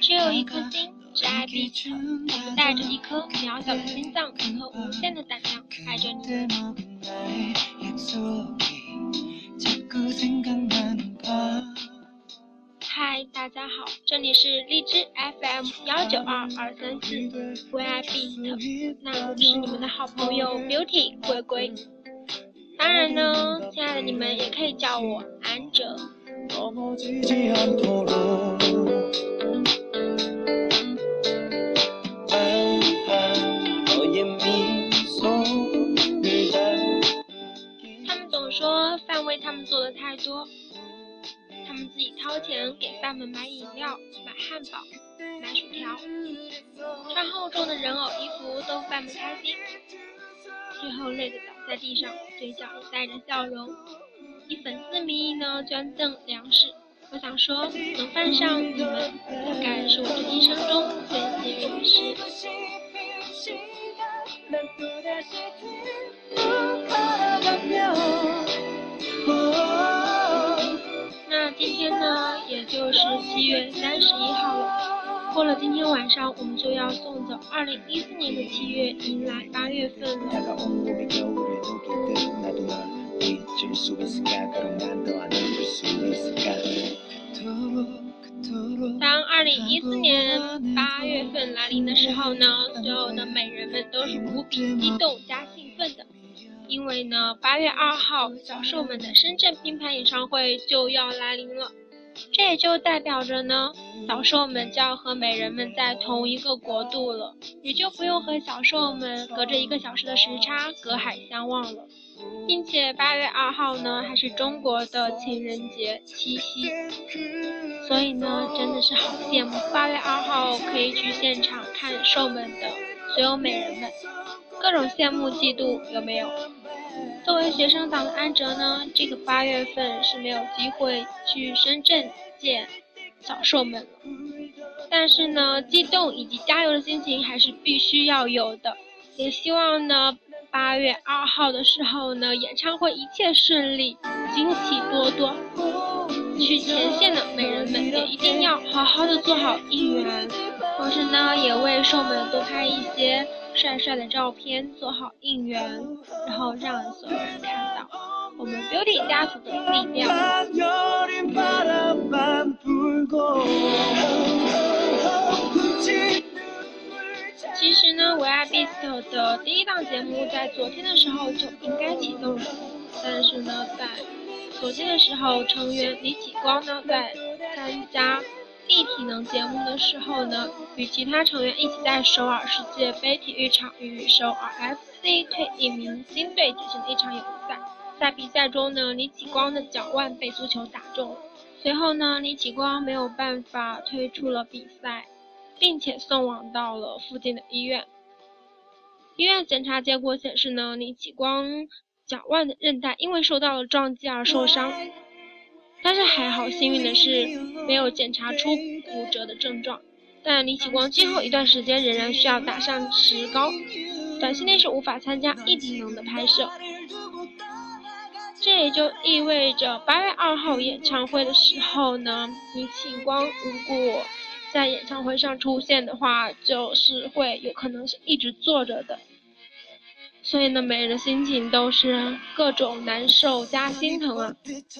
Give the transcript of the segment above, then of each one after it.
只有一颗心是爱彼此，我们带着一颗渺小的心脏和无限的胆量爱着你。 嗨，大家好，这里是荔枝 FM 幺九二二三四 VIP，那我是你们的好朋友 Beauty 龟龟。当然呢，亲爱的你们也可以叫我安哲。为他们做的太多，他们自己掏钱给饭们买饮料、买汉堡、买薯条，穿厚重的人偶衣服逗饭们开心，最后累得倒在地上，嘴角也带着笑容。以粉丝名义呢捐赠粮食，我想说，能犯上你们，过了今天晚上，我们就要送走二零一四年的七月，迎来八月份了。当二零一四年八月份来临的时候呢，所有的美人们都是无比激动加兴奋的，因为呢，八月二号小兽们的深圳拼盘演唱会就要来临了。这也就代表着呢，小兽们就要和美人们在同一个国度了，也就不用和小兽们隔着一个小时的时差隔海相望了。并且八月二号呢，还是中国的情人节七夕，所以呢，真的是好羡慕八月二号可以去现场看兽们的所有美人们，各种羡慕嫉妒有没有？作为学生党的安哲呢，这个八月份是没有机会去深圳见小兽们了，但是呢，激动以及加油的心情还是必须要有的，也希望呢。八月二号的时候呢，演唱会一切顺利，惊喜多多。去前线的美人们也一定要好好的做好应援，同时呢，也为兽们多拍一些帅帅的照片，做好应援，然后让所有人看到我们 Beauty 家族的力量。其实呢，维爱 Beast 的第一档节目在昨天的时候就应该启动了，但是呢，在昨天的时候，成员李启光呢在体能节目的时候呢，与其他成员一起在首尔世界杯体育场与首尔 FC 退役明星队进行了一场友谊赛。在比赛中呢，李启光的脚腕被足球打中，随后呢，李启光没有办法退出了比赛。并且送往到了附近的医院。医院检查结果显示呢，李启光脚腕的韧带因为受到了撞击而受伤，但是还好，幸运的是没有检查出骨折的症状。但李启光今后一段时间仍然需要打上石膏，短期内是无法参加异体能的拍摄。这也就意味着八月二号演唱会的时候呢，李启光如果。在演唱会上出现的话，就是会有可能是一直坐着的，所以呢，每人的心情都是各种难受加心疼啊。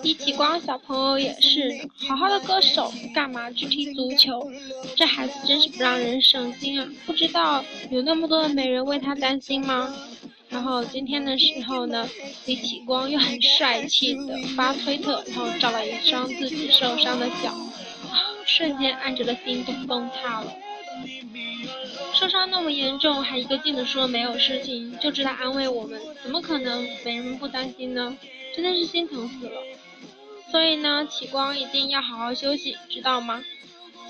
一起光小朋友也是，好好的歌手干嘛去踢足球？这孩子真是不让人省心啊！不知道有那么多的美人为他担心吗？然后今天的时候呢，李启光又很帅气的发推特，然后照了一张自己受伤的脚。瞬间，安哲的心都崩塌了。受伤那么严重，还一个劲的说没有事情，就知道安慰我们，怎么可能没人不担心呢？真的是心疼死了。所以呢，启光一定要好好休息，知道吗？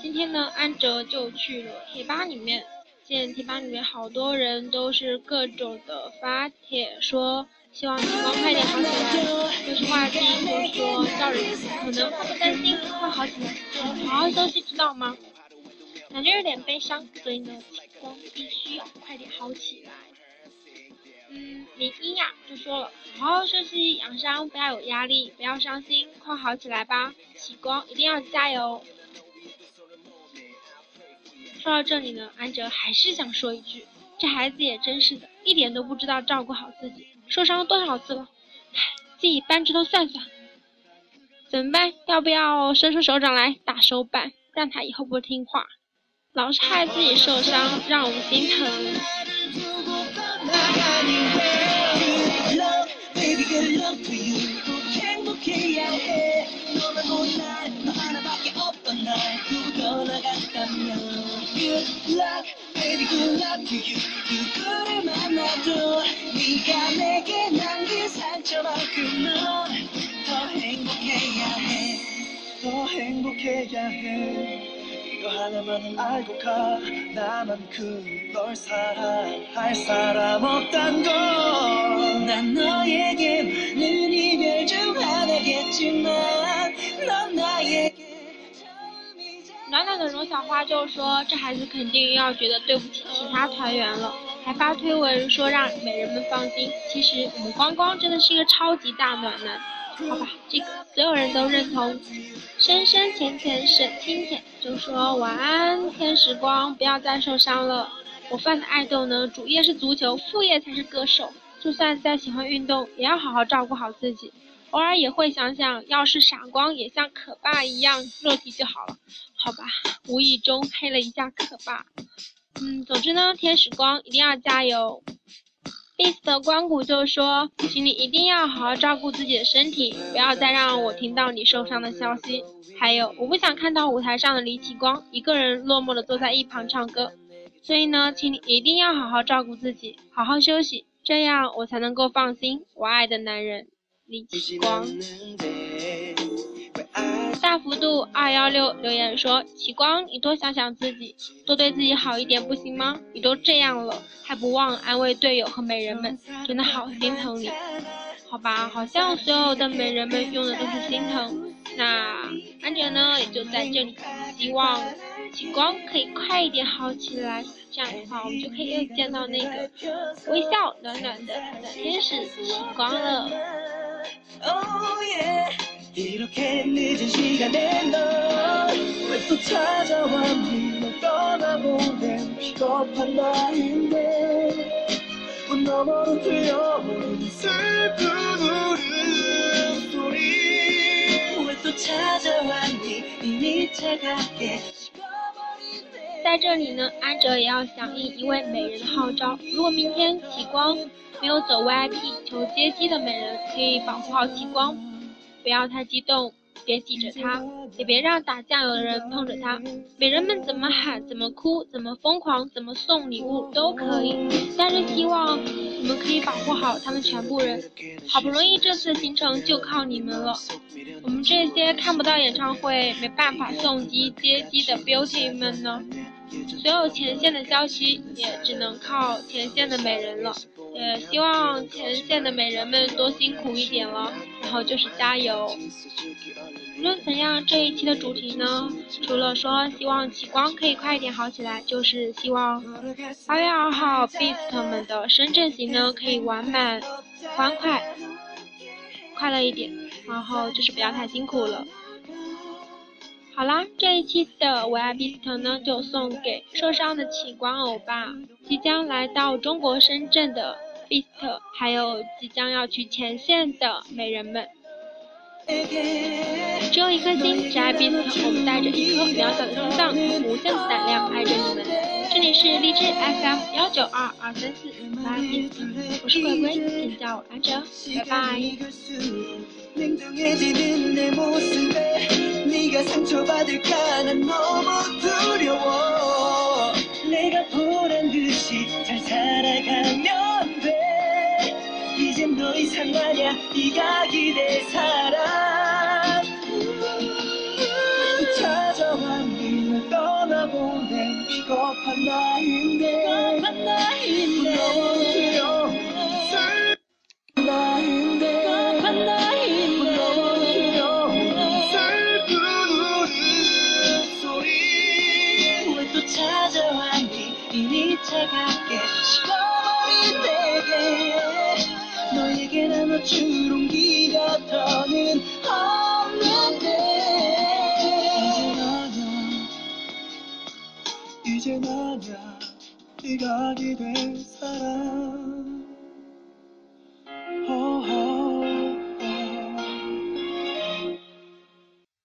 今天呢，安哲就去了贴吧里面，见贴吧里面好多人都是各种的发帖说希望启光快点好起来。可是话题就说叫人可能他不担心会好起来，好好休息知道吗？感觉有点悲伤，所以呢，情况必须要快点好起来。嗯，林一呀就说了，好好休息养伤，不要有压力，不要伤心，快好起来吧。启光一定要加油。说到这里呢，安哲还是想说一句，这孩子也真是的，一点都不知道照顾好自己，受伤多少次了，唉，自己扳指头算算，怎么办？要不要伸出手掌来打手板，让他以后不听话，老是害自己受伤，让我们心疼。 Baby good luck to you 꼭 행복해야 해 너만 온날 너 하나밖에 없던 날 두고 나갔다면 Good luck baby good luck to you 누구를 만나도 네가 내게 남긴 상처만큼 넌더 행복해야 해더 행복해야 해 이거 하나만은 알고 가 나만큼 널 사랑할 사람 없단 걸난 너에게 많은 이별 중 하나겠지만 넌 나에게 처음이자 暖暖的荣小花就说：“这孩子肯定要觉得对不起其他团员了，还发推文说让美人们放心。其实我们光光真的是一个超级大暖男，好吧，这个所有人都认同。深深浅浅沈清浅 就说晚安，天使光，不要再受伤了。我犯的爱豆呢，主业是足球，副业才是歌手。就算再喜欢运动，也要好好照顾好自己。偶尔也会想想，要是傻光也像可爸一样肉体就好了。好吧，无意中黑了一下可爸。嗯，总之呢，天使光一定要加油。Bis 的关谷就说，请你一定要好好照顾自己的身体，不要再让我听到你受伤的消息。还有，我不想看到舞台上的李启光一个人落寞的坐在一旁唱歌。所以呢，请你一定要好好照顾自己，好好休息，这样我才能够放心。我爱的男人，李启光。大幅度二幺六留言说：“启光，你多想想自己，多对自己好一点，不行吗？你都这样了，还不忘安慰队友和美人们，真的好心疼你。好吧，好像所有的美人们用的都是心疼。那安哲呢，也就在这里希望启光可以快一点好起来，这样的话，我们就可以又见到那个微笑暖暖的的天使启光了。” Oh yeah 이렇게 늦은 시간에 넌왜또 찾아왔니 널 떠나보낸 비겁한 나인데 문 너머로 들려오는 슬픈 울음소리 왜 또 찾아왔니 이미 차갑게 식어버린 내 在这里呢，安哲也要响应一位美人的号召。如果明天启光没有走 VIP 求接机的美人，可以保护好启光， 不要太激动，别挤着他，也别让打酱油的人碰着他。美人们怎么喊、怎么哭、怎么疯狂、怎么送礼物都可以，但是希望你们可以保护好他们全部人。好不容易这次行程就靠你们了，我们这些看不到演唱会、没办法送机接机的 beauty 们呢？所有前线的消息也只能靠前线的美人了，也希望前线的美人们多辛苦一点了，然后就是加油。无论怎样，这一期的主题呢，除了说希望启光可以快一点好起来，就是希望八月二号 Beast 们的深圳行呢可以完满、欢快、快乐一点，然后就是不要太辛苦了。好啦，这一期的我爱 Beast 呢，就送给受伤的启光欧巴，即将来到中国深圳的 Beast，还有即将要去前线的美人们。只有一颗心，只爱 Beast，我们带着一颗渺小的心脏和无限的胆量爱着你们。这里是荔枝 FM 幺九二二三四维爱 Beast，我是鬼鬼，请叫我安哲，拜拜。 더 이상 아냐 네가 기댈 사람 언제나 너처럼 기다다는 없는데 이제 나야 이제 나야 네가 아게 사람.